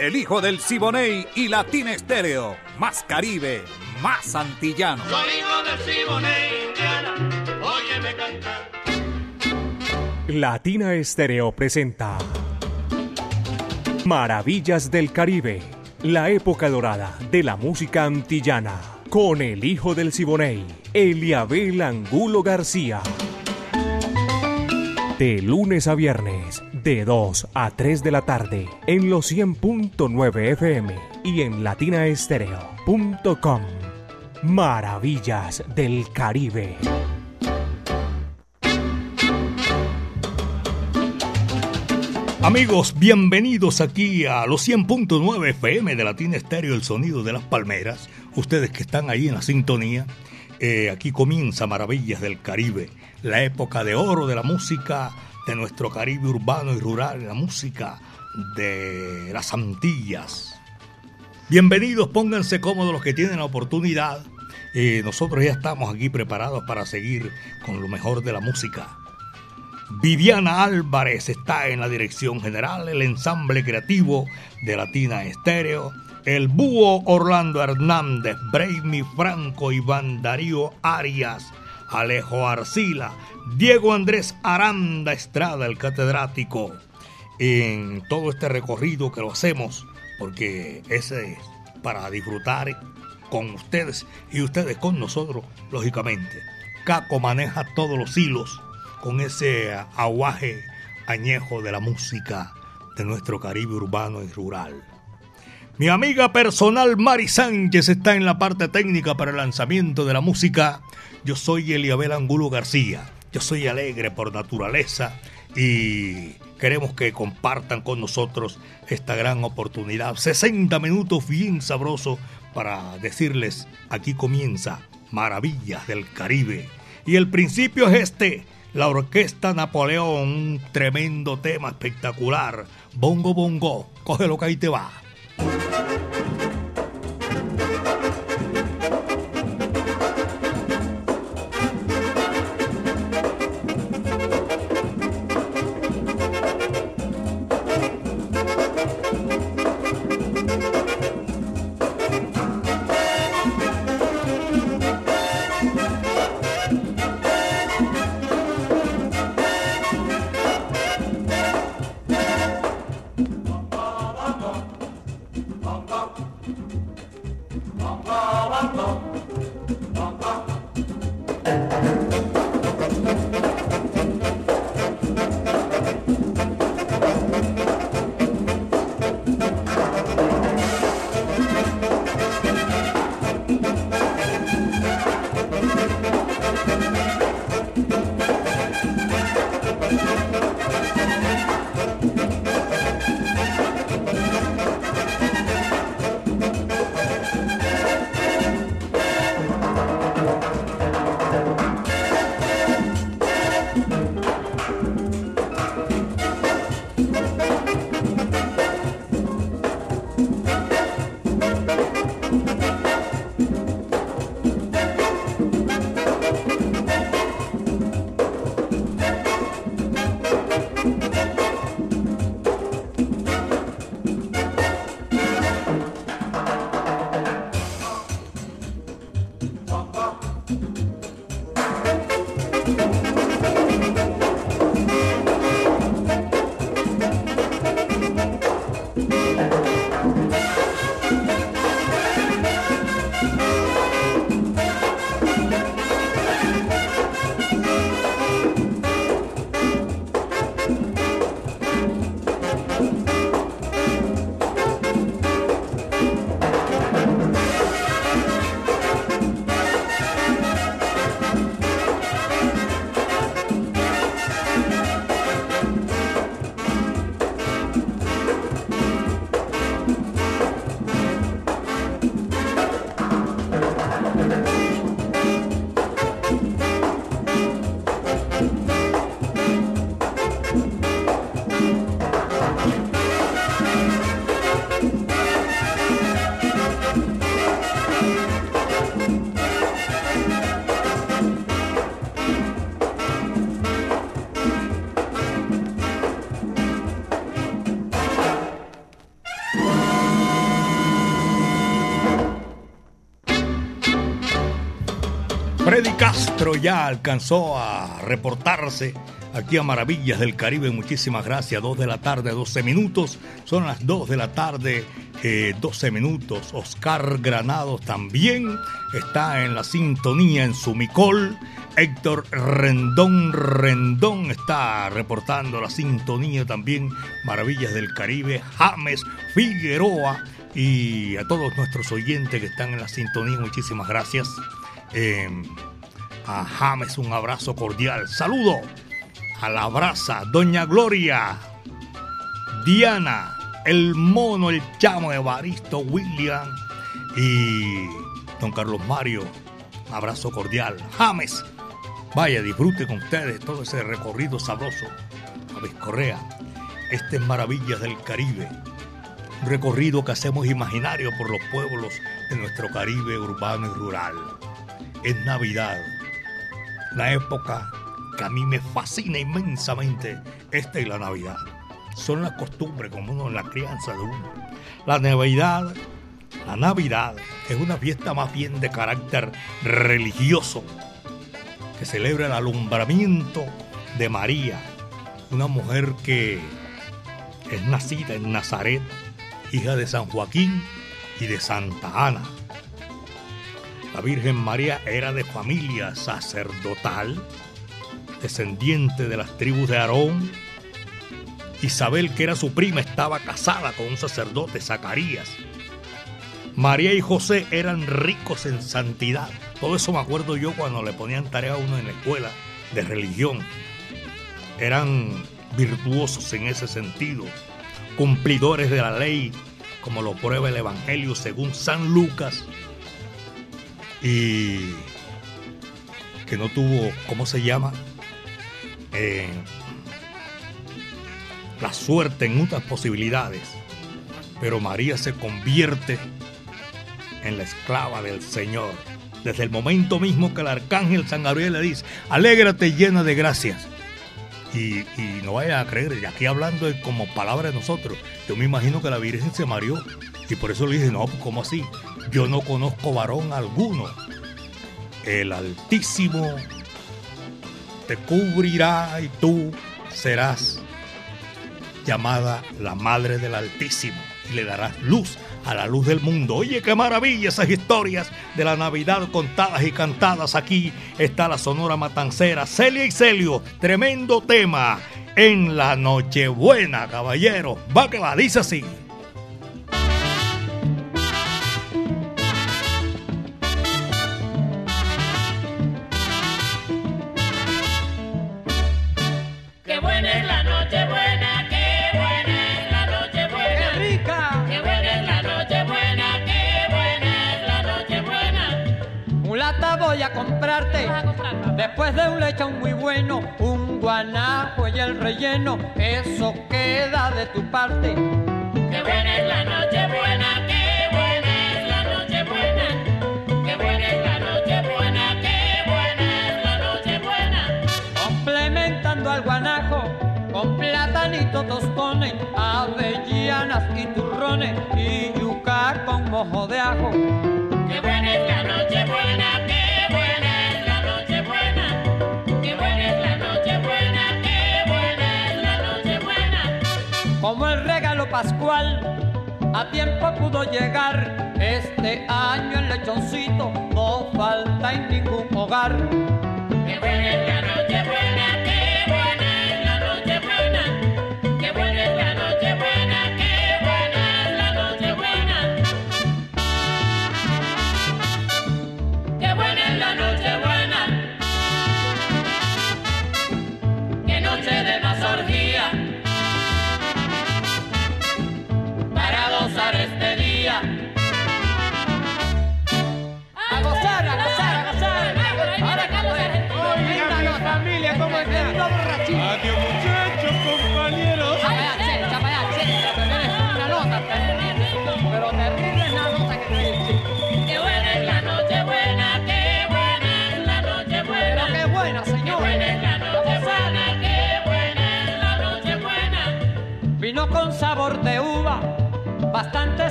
El hijo del Siboney y Latina Estéreo. Más Caribe, más antillano. Soy hijo del Siboney, Indiana. Óyeme cantar. Latina Estéreo presenta Maravillas del Caribe, la época dorada de la música antillana, con el hijo del Siboney, Eliabel Angulo García. De lunes a viernes, de 2 a 3 de la tarde, en los 100.9 FM y en latinaestereo.com. Maravillas del Caribe. Amigos, bienvenidos aquí a los 100.9 FM de Latina Estéreo, el sonido de las palmeras. Ustedes que están ahí en la sintonía, eh, aquí comienza Maravillas del Caribe, la época de oro de la música de nuestro Caribe urbano y rural, la música de las Antillas. Bienvenidos, pónganse cómodos los que tienen la oportunidad. Eh, nosotros ya estamos aquí preparados para seguir con lo mejor de la música. Viviana Álvarez está en la dirección general, el ensamble creativo de Latina Estéreo, el búho Orlando Hernández, Braimi Franco, Iván Darío Arias, Alejo Arcila, Diego Andrés Aranda Estrada, el catedrático, en todo este recorrido que lo hacemos, porque ese es para disfrutar con ustedes y ustedes con nosotros, lógicamente. Caco maneja todos los hilos con ese aguaje añejo de la música de nuestro Caribe urbano y rural. Mi amiga personal Mari Sánchez está en la parte técnica para el lanzamiento de la música. Yo soy Eliabel Angulo García. Yo soy alegre por naturaleza y queremos que compartan con nosotros esta gran oportunidad. 60 minutos bien sabroso para decirles, aquí comienza Maravillas del Caribe. Y el principio es este, la Orquesta Napoleón, un tremendo tema espectacular. Bongo Bongo, coge lo que ahí te va. Ya alcanzó a reportarse aquí a Maravillas del Caribe. Muchísimas gracias. Dos de la tarde, 12 minutos. Son las dos de la tarde, 12 minutos. Oscar Granados también está en la sintonía en Sumicol. Héctor Rendón Rendón está reportando la sintonía también. Maravillas del Caribe. James Figueroa. Y a todos nuestros oyentes que están en la sintonía, muchísimas gracias. Eh, a James un abrazo cordial. Saludo a la brasa, Doña Gloria, Diana, el mono, el chamo, Evaristo, William y don Carlos Mario. Abrazo cordial. James, vaya, disfrute con ustedes todo ese recorrido sabroso. James Correa, este es Maravillas del Caribe. Un recorrido que hacemos imaginario por los pueblos de nuestro Caribe urbano y rural. Es Navidad, la época que a mí me fascina inmensamente, esta y la Navidad. Son las costumbres como uno en la crianza de uno. La Navidad, la Navidad es una fiesta más bien de carácter religioso que celebra el alumbramiento de María, una mujer que es nacida en Nazaret, hija de San Joaquín y de Santa Ana. La Virgen María era de familia sacerdotal descendiente de las tribus de Aarón. Isabel, que era su prima, estaba casada con un sacerdote, Zacarías. María y José eran ricos en santidad. Todo eso me acuerdo yo cuando le ponían tarea a uno en la escuela de religión. Eran virtuosos en ese sentido, cumplidores de la ley, como lo prueba el Evangelio según San Lucas. Y que no tuvo, ¿cómo se llama? Eh, la suerte en muchas posibilidades, pero María se convierte en la esclava del Señor. Desde el momento mismo que el arcángel San Gabriel le dice, alégrate llena de gracias. Y, y no vaya a creer, y aquí hablando como palabra de nosotros, yo me imagino que la Virgen se mareó. Y por eso le dije, no, pues, ¿cómo así? Yo no conozco varón alguno. El Altísimo te cubrirá y tú serás llamada la Madre del Altísimo y le darás luz a la luz del mundo. Oye, qué maravilla esas historias de la Navidad contadas y cantadas. Aquí está la Sonora Matancera, Celia y Celio, tremendo tema en la Nochebuena, caballero. Va que va, dice así. Comprarte, después de un lechón muy bueno, un guanajo y el relleno, eso queda de tu parte. Qué buena es la noche buena, qué buena es la noche buena, qué buena es la noche buena, qué buena es la noche buena. Complementando al guanajo con platanitos tostones, avellanas y turrones y yuca con mojo de ajo. Pascual. A tiempo pudo llegar este año el lechoncito, no falta en ningún hogar.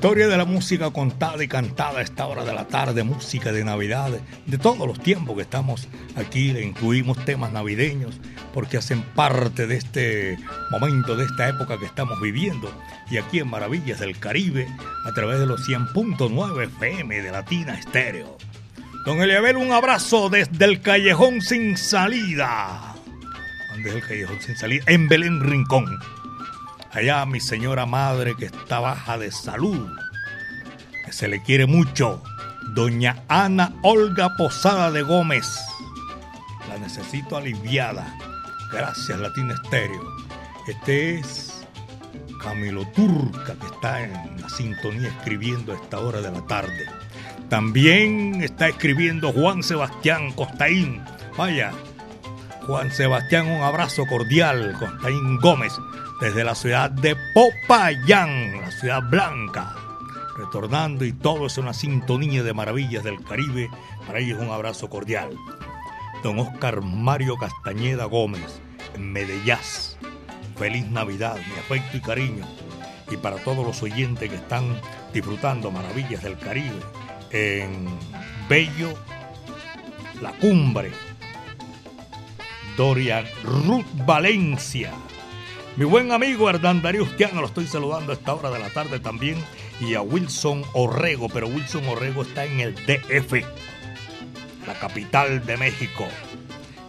Historia de la música contada y cantada a esta hora de la tarde, música de Navidad, de todos los tiempos que estamos aquí, le incluimos temas navideños porque hacen parte de este momento, de esta época que estamos viviendo. Y aquí en Maravillas del Caribe, a través de los 100.9 FM de Latina Estéreo. Don Eliabel, un abrazo desde el Callejón Sin Salida. ¿Dónde es el Callejón Sin Salida? En Belén Rincón. Allá mi señora madre que está baja de salud, que se le quiere mucho, doña Ana Olga Posada de Gómez. La necesito aliviada. Gracias, Latina Estéreo. Este es Camilo Turca, que está en la sintonía escribiendo a esta hora de la tarde. También está escribiendo Juan Sebastián Costaín. Vaya, Juan Sebastián, un abrazo cordial. Costaín Gómez, desde la ciudad de Popayán, la ciudad blanca. Retornando y todo es una sintonía de maravillas del Caribe. Para ellos un abrazo cordial. Don Oscar Mario Castañeda Gómez, en Medellín. Feliz Navidad, mi afecto y cariño. Y para todos los oyentes que están disfrutando maravillas del Caribe en Bello, La Cumbre, Dorian Ruth Valencia. Mi buen amigo Hernán Darío Ustiano, lo estoy saludando a esta hora de la tarde también. Y a Wilson Orrego, pero Wilson Orrego está en el DF, la capital de México.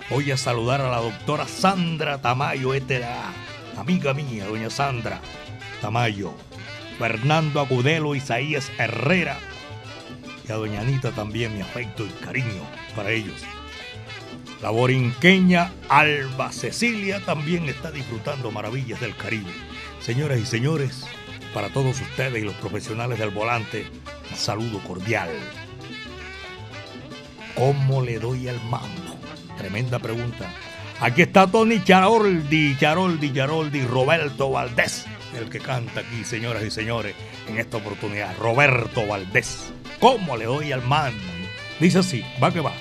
Voy a saludar a la doctora Sandra Tamayo Etera, amiga mía, doña Sandra Tamayo. Fernando Agudelo, Isaías Herrera. Y a doña Anita también mi afecto y cariño para ellos. La borinqueña Alba Cecilia también está disfrutando maravillas del Caribe. Señoras y señores, para todos ustedes y los profesionales del volante, un saludo cordial. ¿Cómo le doy al mambo? Tremenda pregunta. Aquí está Tony Charoldi, Charoldi, Charoldi, Roberto Valdés, el que canta aquí, señoras y señores, en esta oportunidad. Roberto Valdés. ¿Cómo le doy al mambo? Dice así, va que va.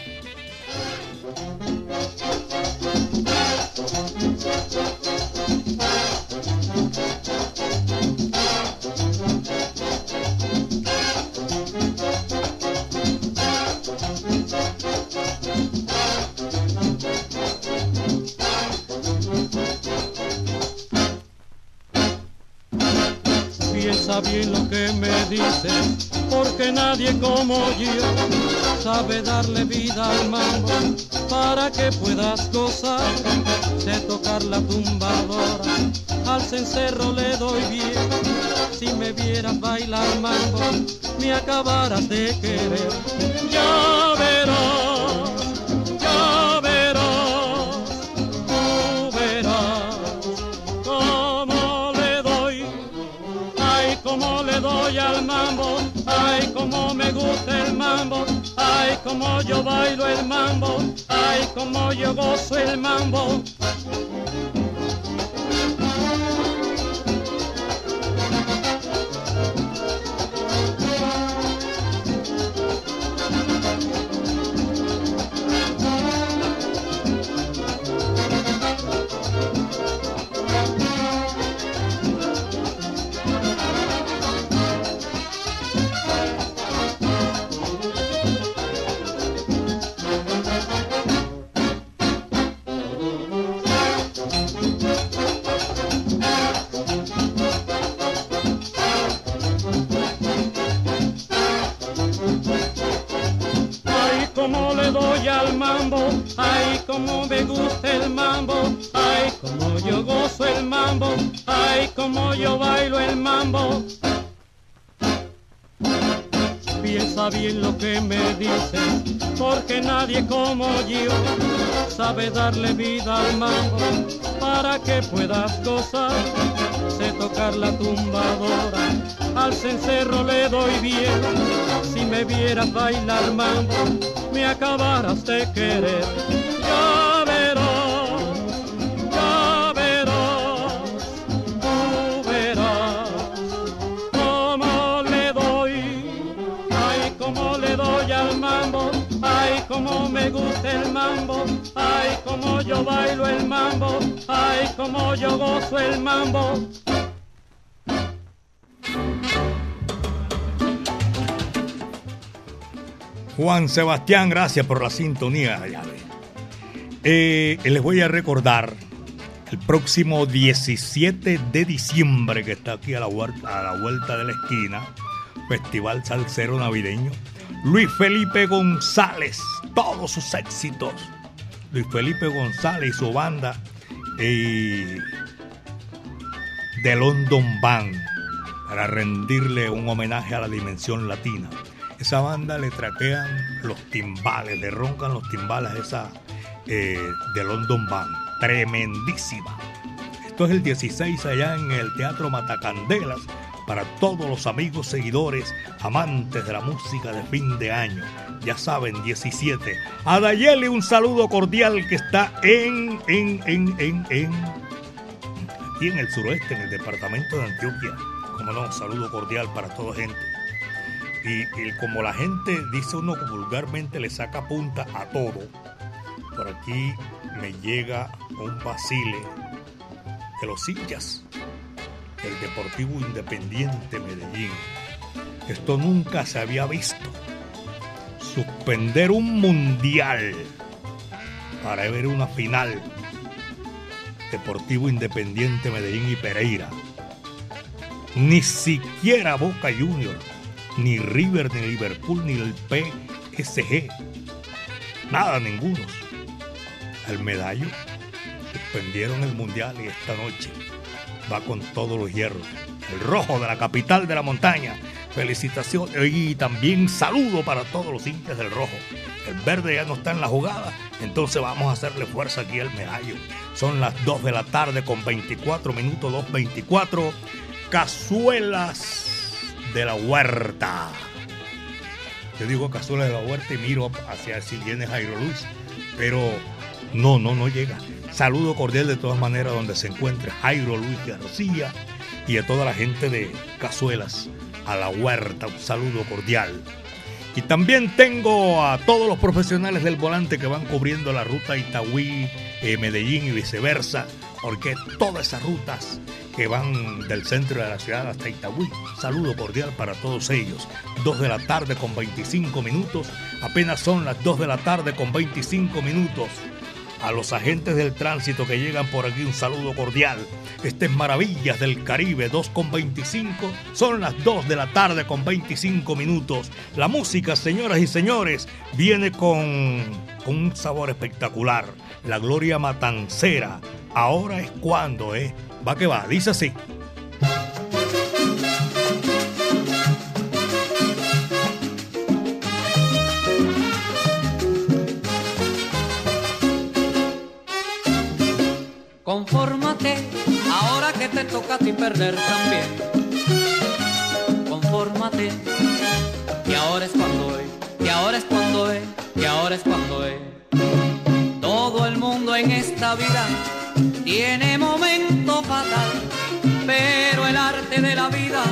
Bien lo que me dices, porque nadie como yo sabe darle vida al mambo para que puedas gozar. Sé tocar la tumbadora, al cencerro le doy bien. Si me vieras bailar mambo, me acabarás de querer. Ya verás, doy al mambo, ay, cómo me gusta el mambo, ay, cómo yo bailo el mambo, ay, cómo yo gozo el mambo. Darle vida al mambo para que puedas gozar. Sé tocar la tumbadora, al cencerro le doy bien. Si me vieras bailar mambo, me acabarás de querer. Ya verás, ya verás, tú verás cómo le doy, ay cómo le doy al mambo, ay cómo me gusta el mambo, ay cómo yo bailo el mambo, ay cómo yo gozo el mambo. Juan Sebastián, gracias por la sintonía. Eh, les voy a recordar el próximo 17 de diciembre, que está aquí a la, huerta, a la vuelta de la esquina, Festival Salsero Navideño. Luis Felipe González, todos sus éxitos. Luis Felipe González y su banda eh, de London Band para rendirle un homenaje a la dimensión latina. Esa banda le traquean los timbales, le roncan los timbales esa eh, de London Band. Tremendísima. Esto es el 16 allá en el Teatro Matacandelas para todos los amigos, seguidores, amantes de la música de fin de año. Ya saben, 17. A Dayeli un saludo cordial que está en, en, en, en, en, aquí en el suroeste, en el departamento de Antioquia. Como no, un saludo cordial para toda gente. Y, y como la gente dice uno vulgarmente le saca punta a todo, por aquí me llega un vacile de los hinchas del Deportivo Independiente Medellín. Esto nunca se había visto. Suspender un mundial para ver una final. Deportivo Independiente Medellín y Pereira. Ni siquiera Boca Junior, ni River, ni Liverpool, ni el PSG. Nada, ninguno. El medallo suspendieron el mundial y esta noche va con todos los hierros. El rojo de la capital de la montaña. Felicitaciones y también saludo para todos los hinchas del rojo. El verde ya no está en la jugada, entonces vamos a hacerle fuerza aquí al medallo. Son las 2 de la tarde con 24 minutos, 2.24. Cazuelas de la huerta. Yo digo cazuelas de la huerta y miro hacia si viene Jairo Luis, pero no, no, no llega. Saludo cordial de todas maneras donde se encuentre Jairo Luis García y a toda la gente de Cazuelas a la Huerta. Un saludo cordial. Y también tengo a todos los profesionales del volante que van cubriendo la ruta Itagüí, eh, Medellín y viceversa, porque todas esas rutas que van del centro de la ciudad hasta Itagüí. Saludo cordial para todos ellos. 2 de la tarde con 25 minutos. Apenas son las 2 de la tarde con 25 minutos. A los agentes del tránsito que llegan por aquí un saludo cordial. Este es Maravillas del Caribe 2 con 25. Son las 2 de la tarde con 25 minutos. La música, señoras y señores, viene con, con un sabor espectacular. La gloria matancera. Ahora es cuando, ¿eh? Va que va, dice así. Toca a ti perder también. Confórmate, y ahora es cuando es, y ahora es cuando es, y ahora es cuando es. Todo el mundo en esta vida tiene momento fatal, pero el arte de la vida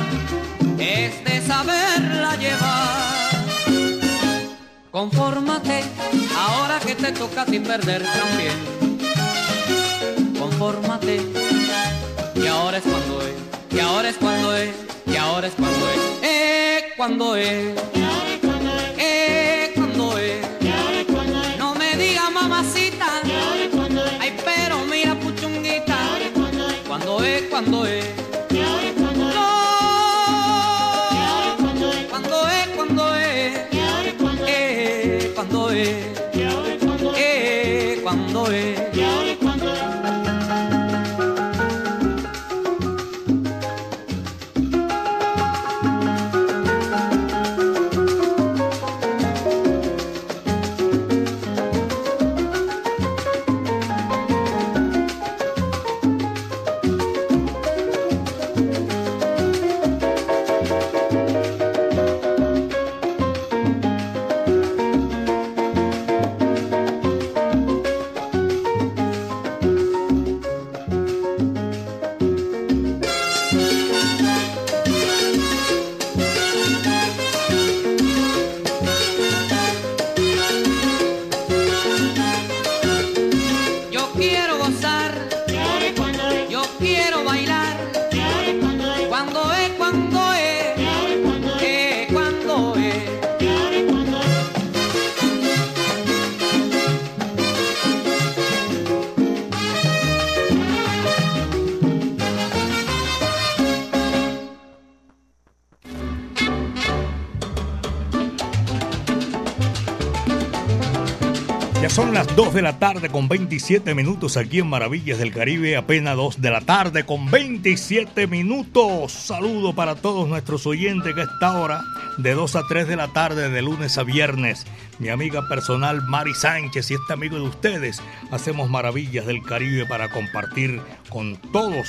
es de saberla llevar. Confórmate, ahora que te toca a ti perder también confórmate. Y ahora es cuando es, y ahora es cuando es, y ahora es cuando es, eh, cuando es, eh, cuando es. No me digas mamacita, ay, pero mira puchunguita, cuando es, cuando es. Ya son las 2 de la tarde con 27 minutos aquí en Maravillas del Caribe, apenas 2 de la tarde con 27 minutos. Saludo para todos nuestros oyentes que a esta hora, de 2 a 3 de la tarde, de lunes a viernes, mi amiga personal Mari Sánchez y este amigo de ustedes, hacemos Maravillas del Caribe para compartir con todos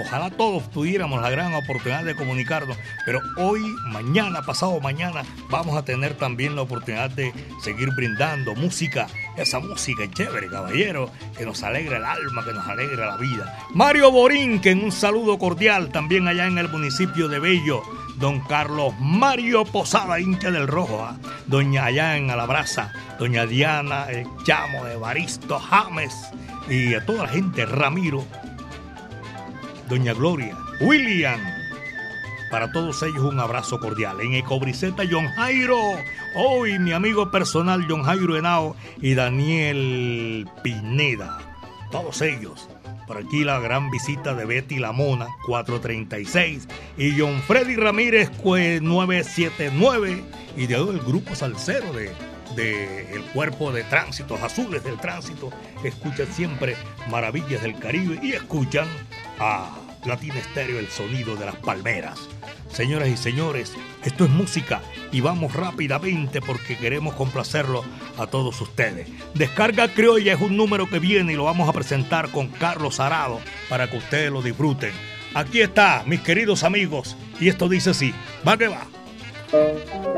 Ojalá todos tuviéramos la gran oportunidad de comunicarnos, pero hoy, mañana, pasado mañana, vamos a tener también la oportunidad de seguir brindando música, esa música chévere, caballero, que nos alegra el alma, que nos alegra la vida. Mario Borín, que en un saludo cordial también allá en el municipio de Bello. Don Carlos Mario Posada, hincha del Rojo, ¿ah? doña allá en Alabraza, doña Diana, el chamo de Baristo James y a toda la gente, Ramiro, Doña Gloria, William. Para todos ellos un abrazo cordial. En Ecobriseta, John Jairo. Hoy mi amigo personal John Jairo Henao y Daniel Pineda. Todos ellos. Por aquí la gran visita de Betty La Mona, 436. Y John Freddy Ramírez, 979. Y de todo el grupo salsero de, de el cuerpo de tránsitos azules del tránsito. Escuchan siempre Maravillas del Caribe y escuchan a Latina Estéreo, el sonido de las palmeras. Señoras y señores, esto es música y vamos rápidamente porque queremos complacerlo a todos ustedes. Descarga Criolla es un número que viene y lo vamos a presentar con Carlos Arado para que ustedes lo disfruten. Aquí está, mis queridos amigos, y esto dice así, va que va.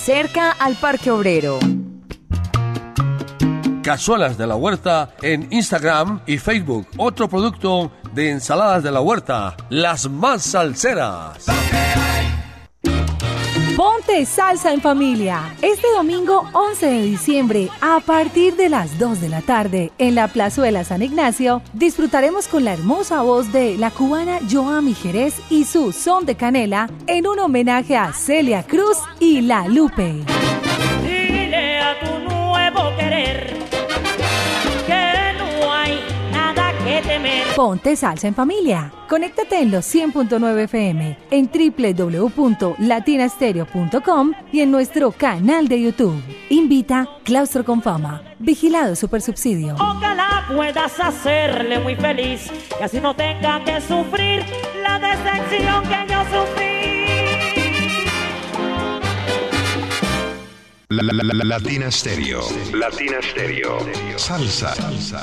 cerca al Parque Obrero. Cazuelas de la Huerta en Instagram y Facebook. Otro producto de ensaladas de la huerta, las más salseras. Ponte salsa en familia. Este domingo 11 de diciembre, a partir de las 2 de la tarde, en la Plazuela San Ignacio, disfrutaremos con la hermosa voz de la cubana Joami Jerez y su son de canela en un homenaje a Celia Cruz y La Lupe. Ponte salsa en familia. Conéctate en los 100.9 FM, en www.latinastereo.com y en nuestro canal de YouTube. Invita Claustro con Fama. Vigilado Supersubsidio. Ojalá puedas hacerle muy feliz y así no tenga que sufrir la decepción que yo sufrí. La, la, la, la- Latina Stereo. Latina Stereo. Salsa. Salsa.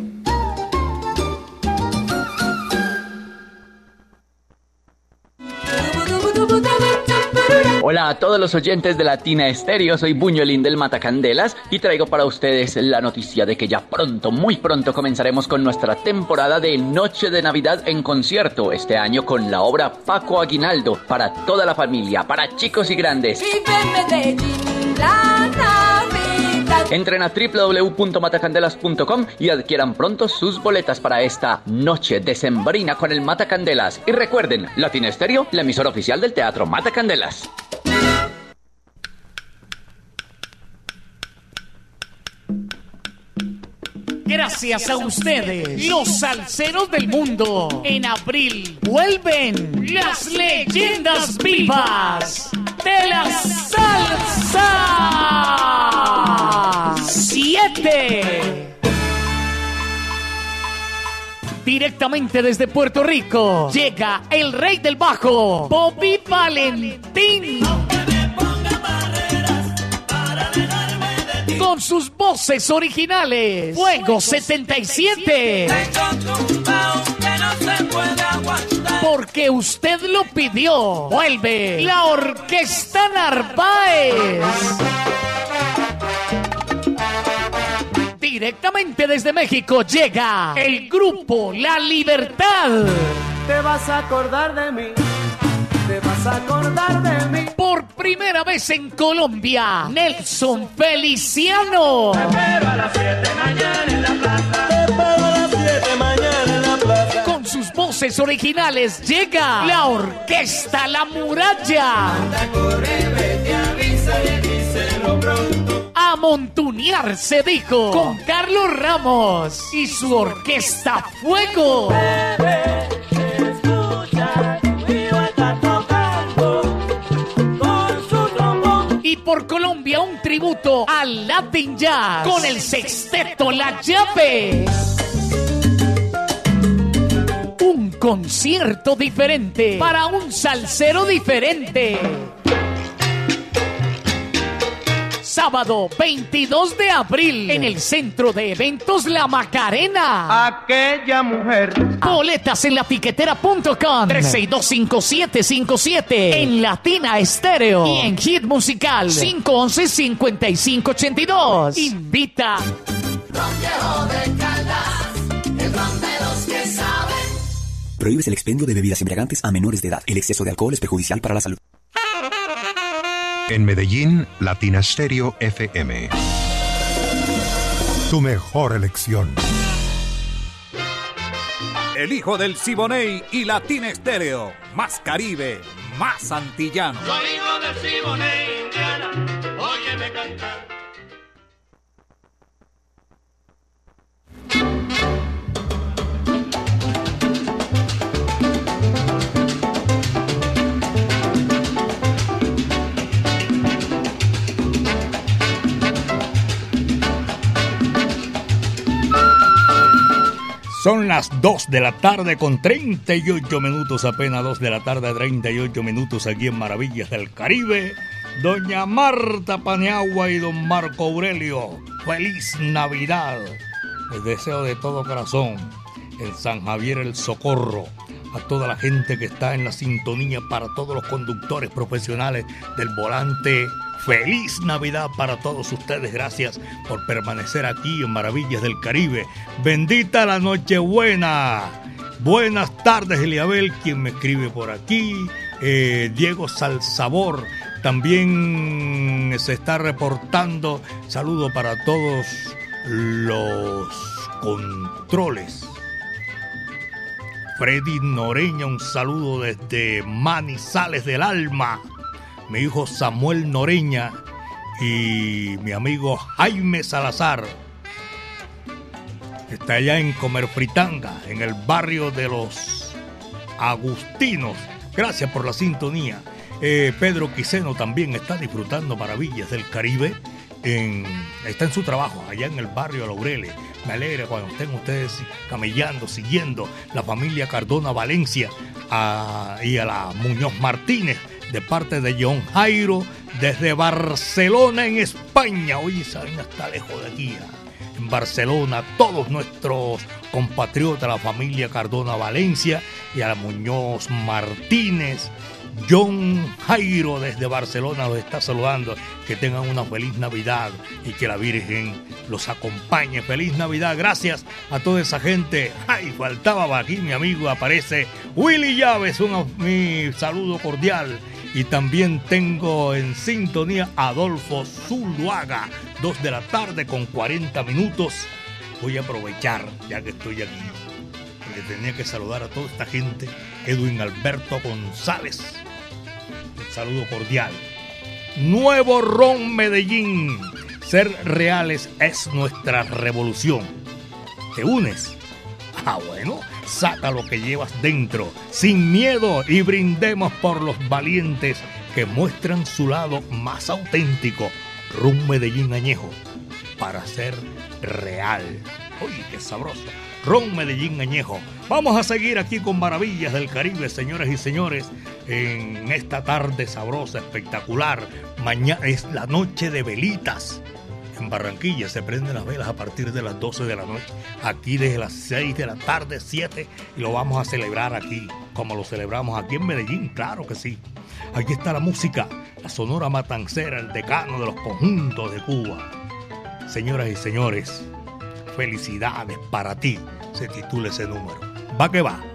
Hola a todos los oyentes de Latina Estéreo, soy Buñuelín del Matacandelas y traigo para ustedes la noticia de que ya pronto, muy pronto comenzaremos con nuestra temporada de Noche de Navidad en concierto, este año con la obra Paco Aguinaldo, para toda la familia, para chicos y grandes. Entren a www.matacandelas.com y adquieran pronto sus boletas para esta noche decembrina con el Matacandelas. Y recuerden, Latina Estéreo, la emisora oficial del Teatro Matacandelas. Gracias a ustedes, los salseros del mundo. En abril vuelven las leyendas vivas de la salsa. Siete. Directamente desde Puerto Rico llega el rey del bajo, Bobby Valentín. Con sus voces originales. Fuego 77. Porque usted lo pidió. Vuelve la Orquesta Narváez. Directamente desde México llega el grupo La Libertad. Te vas a acordar de mí. Te vas a acordar de mí. Por primera vez en Colombia, Nelson Feliciano. a las 7 mañana en la plaza. Te espero a las 7 mañana voces originales llega la Orquesta La Muralla. A montunear se dijo con Carlos Ramos y su Orquesta Fuego. Y por Colombia un tributo al Latin Jazz con el sexteto La Llave. Concierto diferente para un salsero diferente. Sábado 22 de abril en el Centro de Eventos La Macarena. Aquella mujer. Boletas en latiquetera.com 3625757 en Latina Estéreo y en Hit Musical 511-5582. Invita. Prohíbes el expendio de bebidas embriagantes a menores de edad. El exceso de alcohol es perjudicial para la salud. En Medellín, Latina Stereo FM. Tu mejor elección. El hijo del Siboney y Latina Estéreo. Más Caribe, más antillano. Soy hijo del Siboney, Indiana, óyeme cantar. Son las 2 de la tarde con 38 minutos, apenas 2 de la tarde, 38 minutos aquí en Maravillas del Caribe. Doña Marta Paniagua y don Marco Aurelio, feliz Navidad. Les deseo de todo corazón en San Javier el Socorro a toda la gente que está en la sintonía, para todos los conductores profesionales del volante. Feliz Navidad para todos ustedes. Gracias por permanecer aquí en Maravillas del Caribe. Bendita la Nochebuena. Buenas tardes, Eliabel, quien me escribe por aquí. Eh, Diego Salsabor también se está reportando. Saludo para todos los controles. Freddy Noreña, un saludo desde Manizales del Alma. Mi hijo Samuel Noreña y mi amigo Jaime Salazar. Está allá en Comer Fritanga, en el barrio de los Agustinos. Gracias por la sintonía. Eh, Pedro Quiseno también está disfrutando maravillas del Caribe. En, está en su trabajo allá en el barrio Laureles. Me alegra cuando estén ustedes camellando, siguiendo la familia Cardona Valencia y a la Muñoz Martínez de parte de John Jairo desde Barcelona en España. Oye, saben está lejos de aquí. En Barcelona, todos nuestros compatriotas, la familia Cardona Valencia y a la Muñoz Martínez. John Jairo desde Barcelona los está saludando. Que tengan una feliz Navidad y que la Virgen los acompañe. Feliz Navidad. Gracias a toda esa gente. Ay, faltaba aquí mi amigo. Aparece Willy Llaves. Un, mi saludo cordial. Y también tengo en sintonía a Adolfo Zuluaga. Dos de la tarde con 40 minutos. Voy a aprovechar ya que estoy aquí. Porque tenía que saludar a toda esta gente. Edwin Alberto González. Saludo cordial. Nuevo Ron Medellín. Ser reales es nuestra revolución. ¿Te unes? Ah, bueno, saca lo que llevas dentro, sin miedo y brindemos por los valientes que muestran su lado más auténtico. Ron Medellín Añejo, para ser real. Oye, qué sabroso. Ron Medellín Añejo. Vamos a seguir aquí con Maravillas del Caribe, señoras y señores, en esta tarde sabrosa, espectacular. Mañana es la noche de velitas. En Barranquilla se prenden las velas a partir de las 12 de la noche. Aquí desde las 6 de la tarde, 7, y lo vamos a celebrar aquí, como lo celebramos aquí en Medellín, claro que sí. Aquí está la música, la Sonora Matancera, el decano de los conjuntos de Cuba. Señoras y señores, felicidades para ti, se titula ese número. Va que va.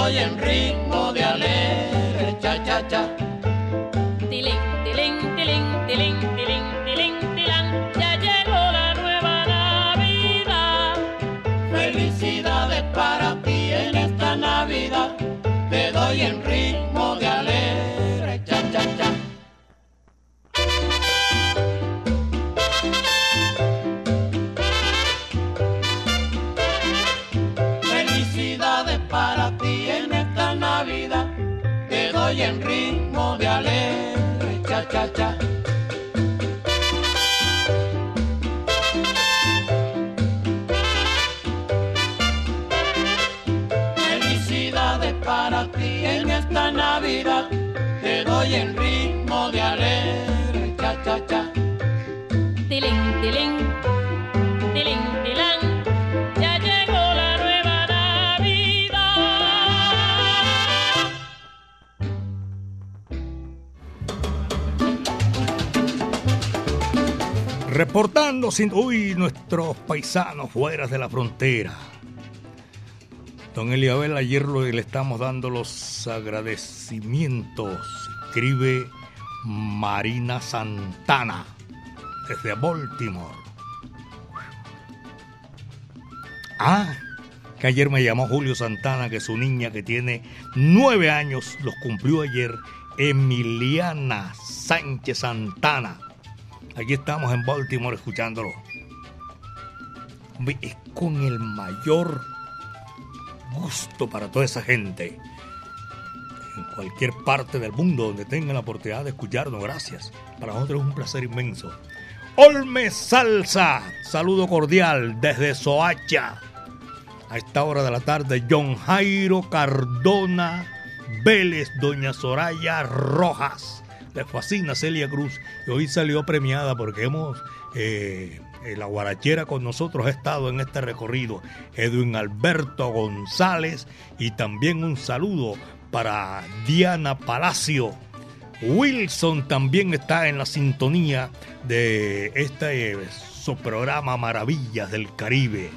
Doy en ritmo de alegre cha cha cha. Reportando sin uy nuestros paisanos fuera de la frontera. Don Eliabel, ayer le estamos dando los agradecimientos. Escribe Marina Santana desde Baltimore. Ah, que ayer me llamó Julio Santana, que su niña que tiene nueve años los cumplió ayer, Emiliana Sánchez Santana. Aquí estamos en Baltimore escuchándolo. Es con el mayor gusto para toda esa gente. En cualquier parte del mundo donde tengan la oportunidad de escucharnos, gracias. Para nosotros es un placer inmenso. Olme Salsa, saludo cordial desde Soacha. A esta hora de la tarde, John Jairo Cardona Vélez, Doña Soraya Rojas. Le fascina Celia Cruz y hoy salió premiada porque hemos, eh, eh, la guarachera con nosotros ha estado en este recorrido. Edwin Alberto González y también un saludo para Diana Palacio. Wilson también está en la sintonía de este eh, su programa Maravillas del Caribe.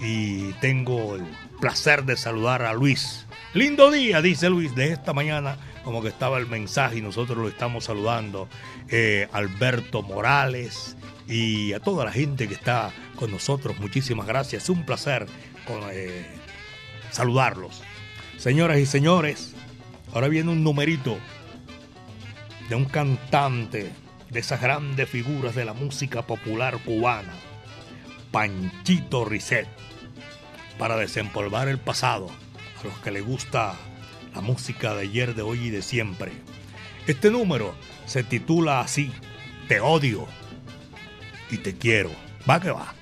Y tengo el placer de saludar a Luis. Lindo día, dice Luis, de esta mañana, como que estaba el mensaje y nosotros lo estamos saludando. Eh, Alberto Morales y a toda la gente que está con nosotros, muchísimas gracias. Es un placer con, eh, saludarlos. Señoras y señores, ahora viene un numerito de un cantante de esas grandes figuras de la música popular cubana, Panchito Risset, para desempolvar el pasado a los que les gusta la música de ayer, de hoy y de siempre. Este número se titula así, Te odio y te quiero. Va que va.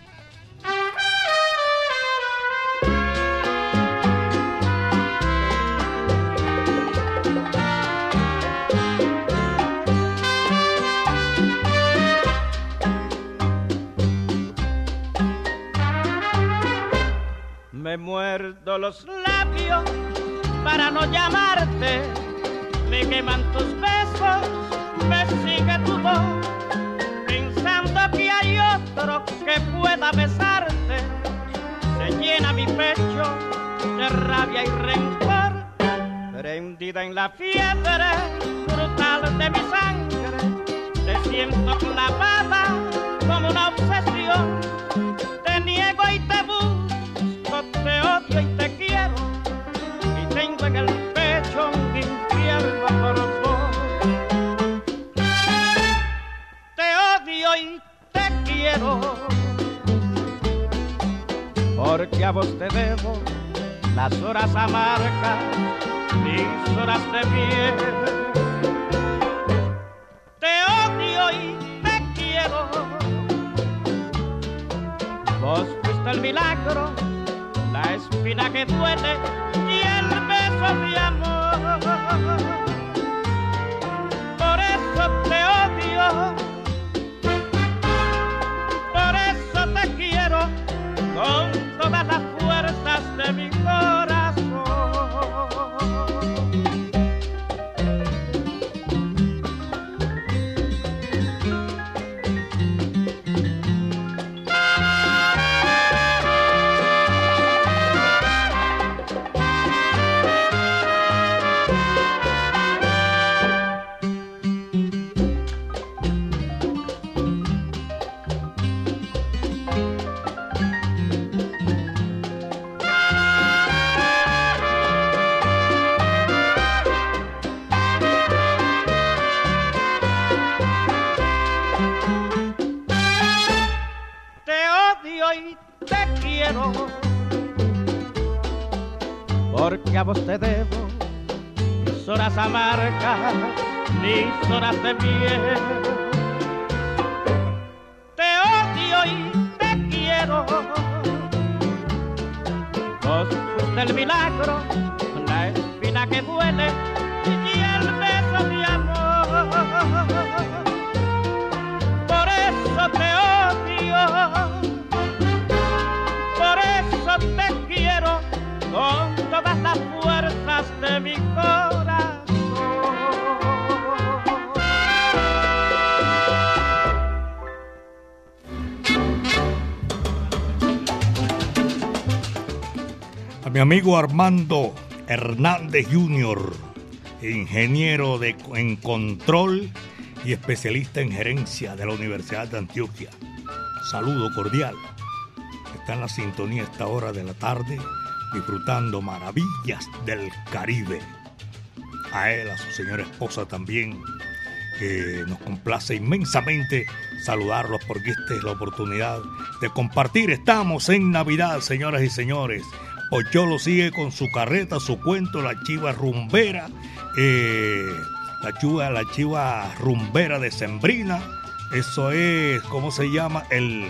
Me muerdo los labios para no llamarte. Me queman tus besos, me sigue tu voz. Pensando que hay otro que pueda besarte. Se llena mi pecho de rabia y rencor. Prendida en la fiebre brutal de mi sangre. Te siento clavada A vos te debo las horas amargas, mis horas de miel. Te odio y te quiero. Vos fuiste el milagro, la espina que duele y el beso de amor. Los del milagro, la espina que duele y el beso de amor. Por eso te odio, por eso te quiero con todas las fuerzas de mi corazón. Mi amigo Armando Hernández Jr., ingeniero de, en control y especialista en gerencia de la Universidad de Antioquia. Saludo cordial. Está en la sintonía a esta hora de la tarde, disfrutando maravillas del Caribe. A él, a su señora esposa también, nos complace inmensamente saludarlos porque esta es la oportunidad de compartir. Estamos en Navidad, señoras y señores. Pocholo sigue con su carreta, su cuento, la chiva rumbera, eh, la chiva, la chiva rumbera de Sembrina. Eso es, ¿cómo se llama? El,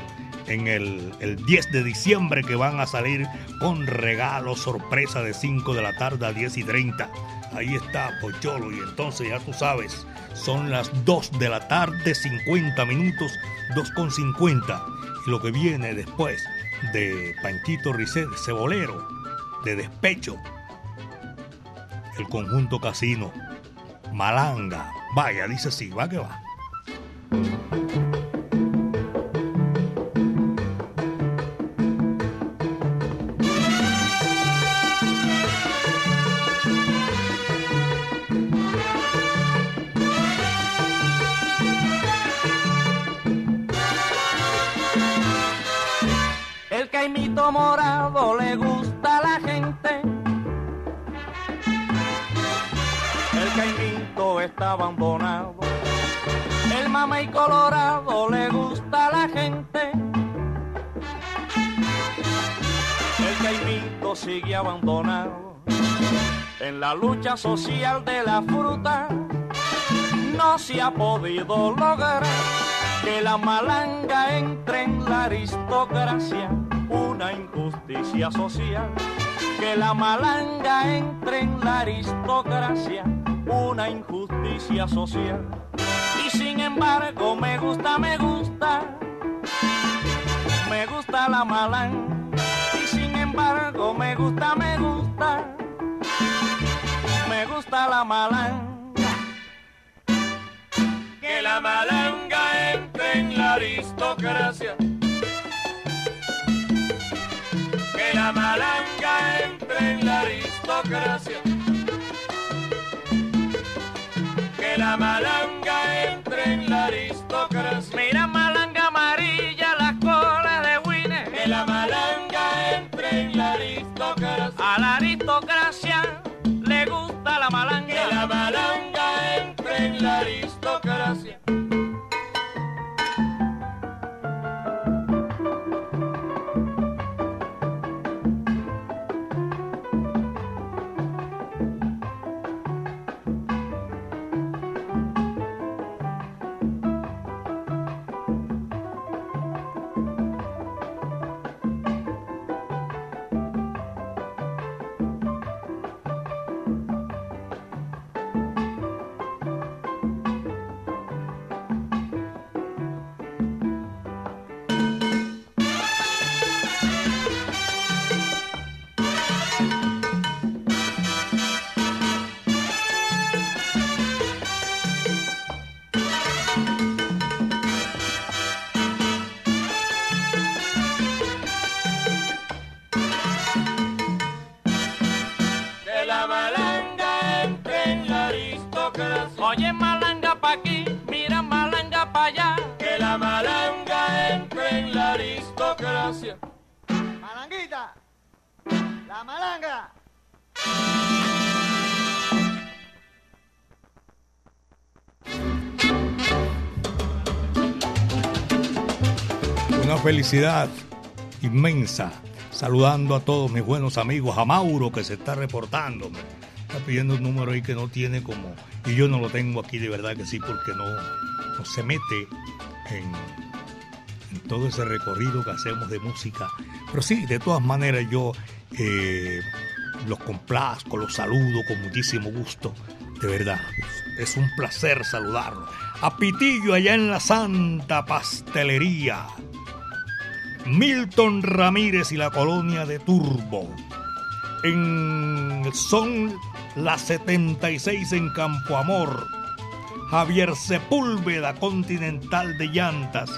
en el, el 10 de diciembre que van a salir con regalos, sorpresa de 5 de la tarde a 10 y 30. Ahí está Pocholo y entonces ya tú sabes, son las 2 de la tarde, 50 minutos, 2 con 50. Y lo que viene después de Panchito Risset, Cebolero, de Despecho, el conjunto casino, Malanga. Vaya, dice sí, va que va. El caimito morado le gusta a la gente. El caimito está abandonado. El mamey colorado le gusta a la gente. El caimito sigue abandonado. En la lucha social de la fruta no se ha podido lograr que la malanga entre en la aristocracia, una injusticia social. Que la malanga entre en la aristocracia, una injusticia social. Y sin embargo me gusta, me gusta, me gusta la malanga. Y sin embargo me gusta, me gusta, me gusta la malanga. Que la malanga entre en la aristocracia. La malanga entre en la aristocracia. Que la malanga entre en la aristocracia. Felicidad inmensa. Saludando a todos mis buenos amigos, a Mauro que se está reportando. Está pidiendo un número ahí que no tiene como... Y yo no lo tengo aquí de verdad que sí, porque no, no se mete en, en todo ese recorrido que hacemos de música. Pero sí, de todas maneras yo eh, los complazco, los saludo con muchísimo gusto. De verdad, es un placer saludarlos. A Pitillo allá en la Santa Pastelería. Milton Ramírez y la colonia de Turbo. En son las 76 en Campo Amor. Javier Sepúlveda Continental de Llantas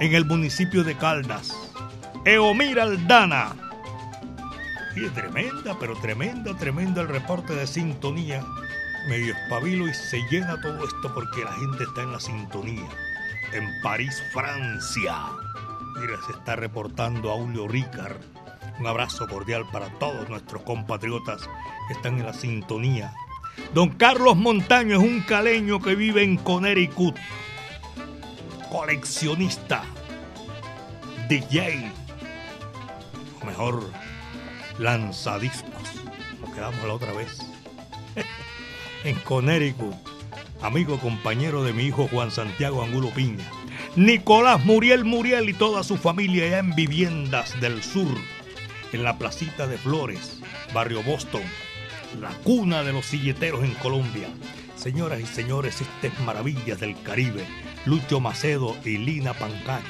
en el municipio de Caldas. Eomir Aldana. Y es tremenda, pero tremenda, tremenda el reporte de sintonía. Medio espabilo y se llena todo esto porque la gente está en la sintonía. En París, Francia. Mira, se está reportando Aulio Ricard. Un abrazo cordial para todos nuestros compatriotas que están en la sintonía. Don Carlos Montaño es un caleño que vive en Connecticut. Coleccionista. DJ. O mejor, lanzadiscos. Nos quedamos la otra vez. en Connecticut. Amigo compañero de mi hijo Juan Santiago Angulo Piña. Nicolás Muriel Muriel y toda su familia ya en viviendas del sur, en la placita de Flores, barrio Boston, la cuna de los silleteros en Colombia. Señoras y señores, estas maravillas del Caribe, Lucho Macedo y Lina Pancaño,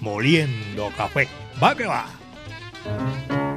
moliendo café. Va que va.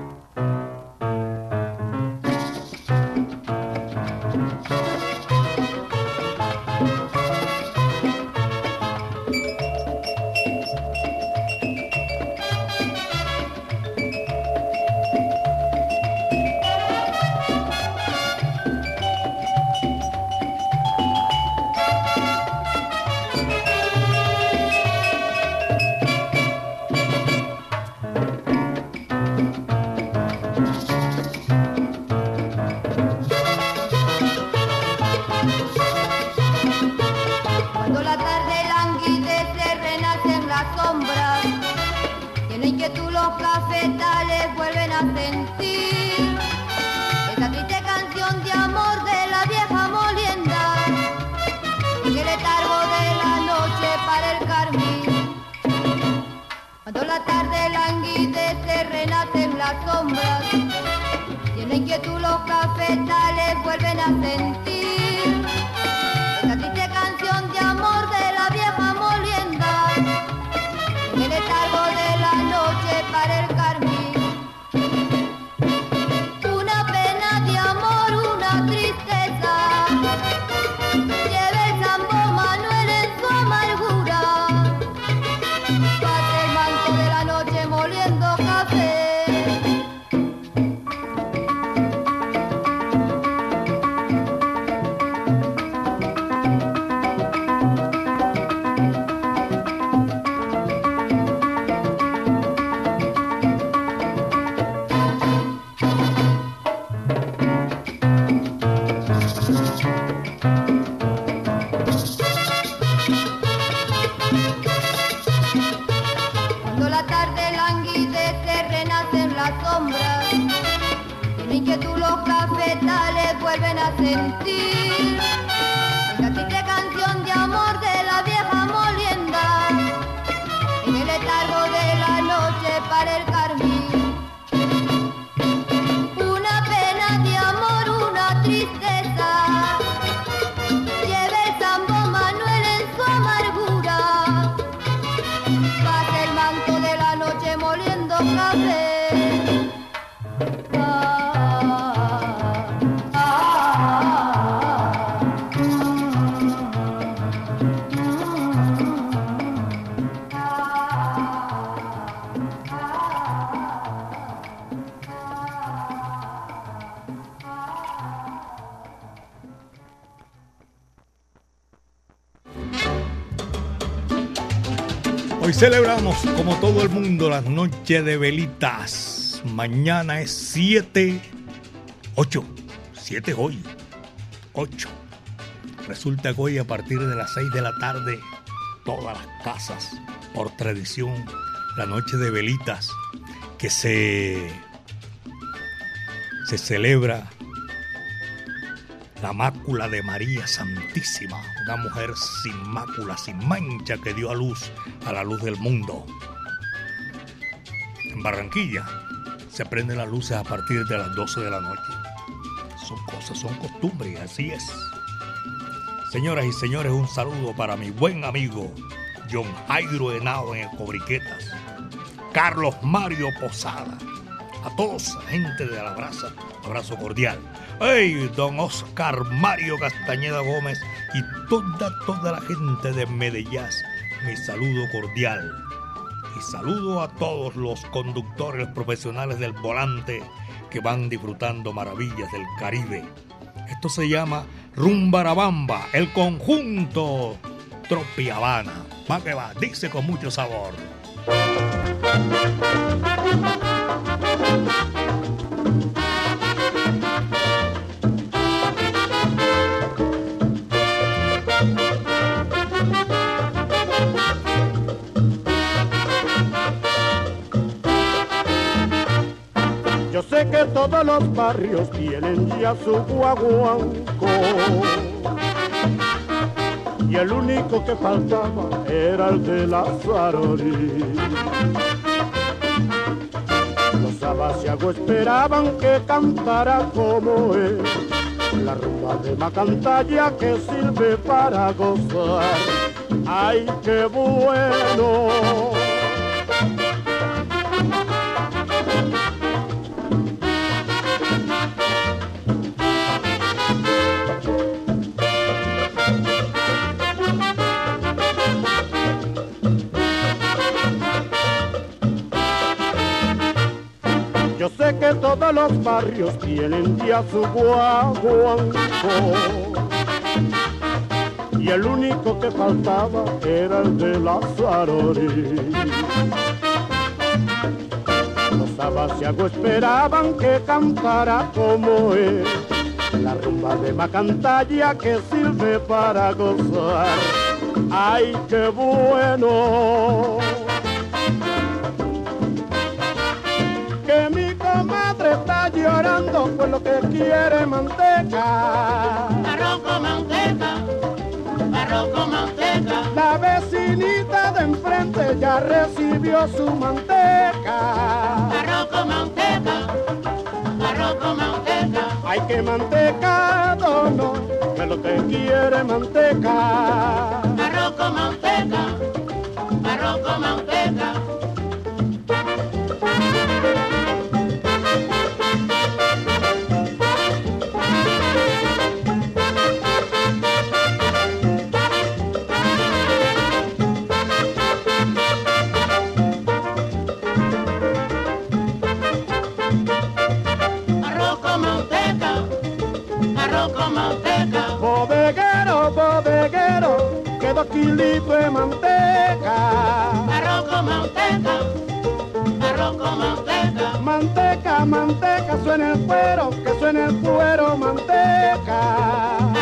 Como todo el mundo, las noches de velitas. Mañana es 7, 8, 7 hoy, 8. Resulta que hoy a partir de las 6 de la tarde, todas las casas, por tradición, la noche de velitas, que se, se celebra la mácula de María Santísima, una mujer sin mácula, sin mancha que dio a luz a la luz del mundo. Barranquilla se prenden las luces a partir de las 12 de la noche. Son cosas, son costumbres, así es. Señoras y señores, un saludo para mi buen amigo John Jairo Henao en el Cobriquetas, Carlos Mario Posada, a todos, gente de la brasa, abrazo cordial. ¡Hey! Don Oscar Mario Castañeda Gómez y toda, toda la gente de Medellín, mi saludo cordial. Y saludo a todos los conductores profesionales del volante que van disfrutando maravillas del Caribe. Esto se llama Rumbarabamba, el conjunto Tropi Habana. Va que va, dice con mucho sabor. Sé que todos los barrios tienen ya su guaguanco. Y el único que faltaba era el de la Farori. Los abasiagos esperaban que cantara como él. La rumba de Macantalla que sirve para gozar. ¡Ay, qué bueno! Todos los barrios tienen ya su guaguanco y el único que faltaba era el de la Sarori. Los abasiagos esperaban que cantara como él, la rumba de Macantalla que sirve para gozar. ¡Ay, qué bueno! Llorando por lo que quiere manteca. Arroz con manteca, arroz con manteca. La vecinita de enfrente ya recibió su manteca. Arroz con manteca, arroz con manteca. Hay que mantecado no, que lo que quiere manteca. Arroz con manteca, arroz con manteca. Kilitos de manteca. Arroz con manteca, arroz con manteca. Manteca, manteca, suena el cuero, que suena el cuero, manteca.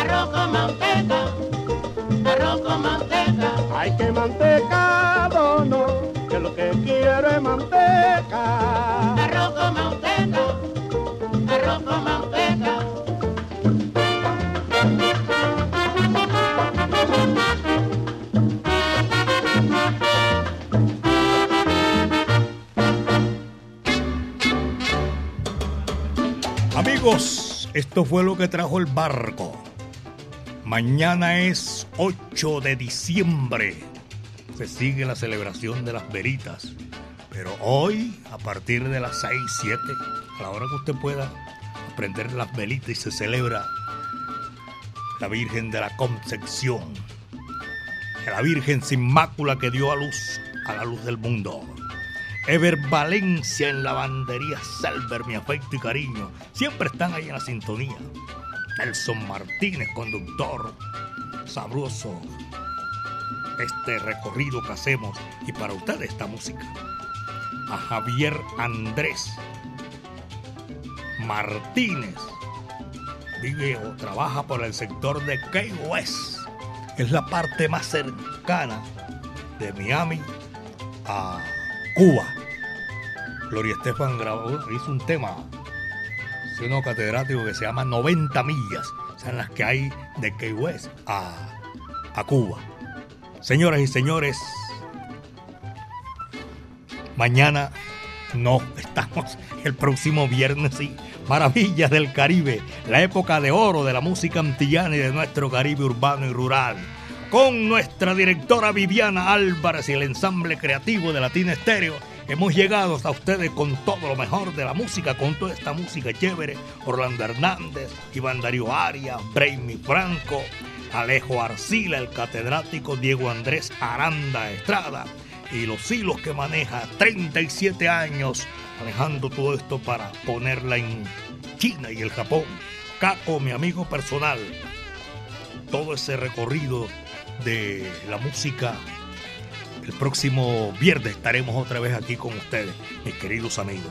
Arroz con manteca, arroz con manteca. Hay que mantecado, no, que lo que quiero es manteca. Esto fue lo que trajo el barco. Mañana es 8 de diciembre. Se sigue la celebración de las veritas. Pero hoy, a partir de las 6, 7, a la hora que usted pueda prender las velitas y se celebra la Virgen de la Concepción. La Virgen sin mácula que dio a luz a la luz del mundo. Ever Valencia en la bandería Selver, mi afecto y cariño. Siempre están ahí en la sintonía. Nelson Martínez, conductor. Sabroso. Este recorrido que hacemos. Y para ustedes esta música. A Javier Andrés Martínez. Vive o trabaja por el sector de Key West. Es la parte más cercana de Miami a Cuba. Gloria Estefan grabó, hizo un tema, uno catedrático que se llama 90 millas. Son las que hay de Key West a, a Cuba. Señoras y señores, mañana no estamos el próximo viernes, sí. Maravillas del Caribe, la época de oro de la música antillana y de nuestro Caribe urbano y rural. Con nuestra directora Viviana Álvarez y el ensamble creativo de Latina Estéreo, hemos llegado hasta ustedes con todo lo mejor de la música, con toda esta música chévere. Orlando Hernández, Iván Darío Arias, Brainy Franco, Alejo Arcila, el catedrático Diego Andrés Aranda Estrada y los hilos que maneja 37 años manejando todo esto para ponerla en China y el Japón. Caco, mi amigo personal, todo ese recorrido de la música. El próximo viernes estaremos otra vez aquí con ustedes, mis queridos amigos.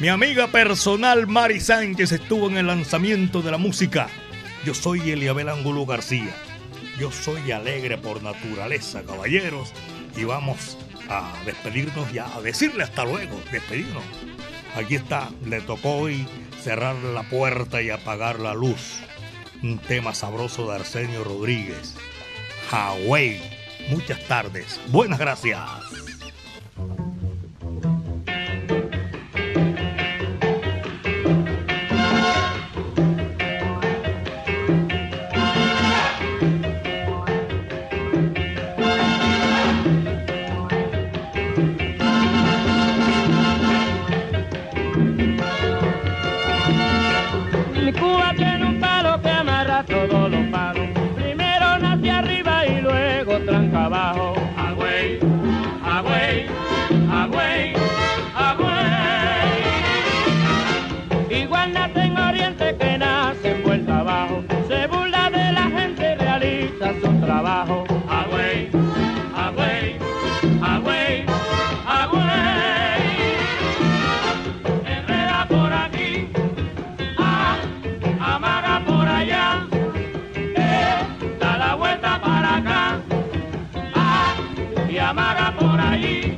Mi amiga personal Mari Sánchez estuvo en el lanzamiento de la música. Yo soy Eliabel Angulo García. Yo soy alegre por naturaleza, caballeros. Y vamos a despedirnos ya, a decirle hasta luego, despedirnos. Aquí está, le tocó hoy cerrar la puerta y apagar la luz. Un tema sabroso de Arsenio Rodríguez. Hawaii. Muchas tardes. Buenas gracias. ahí.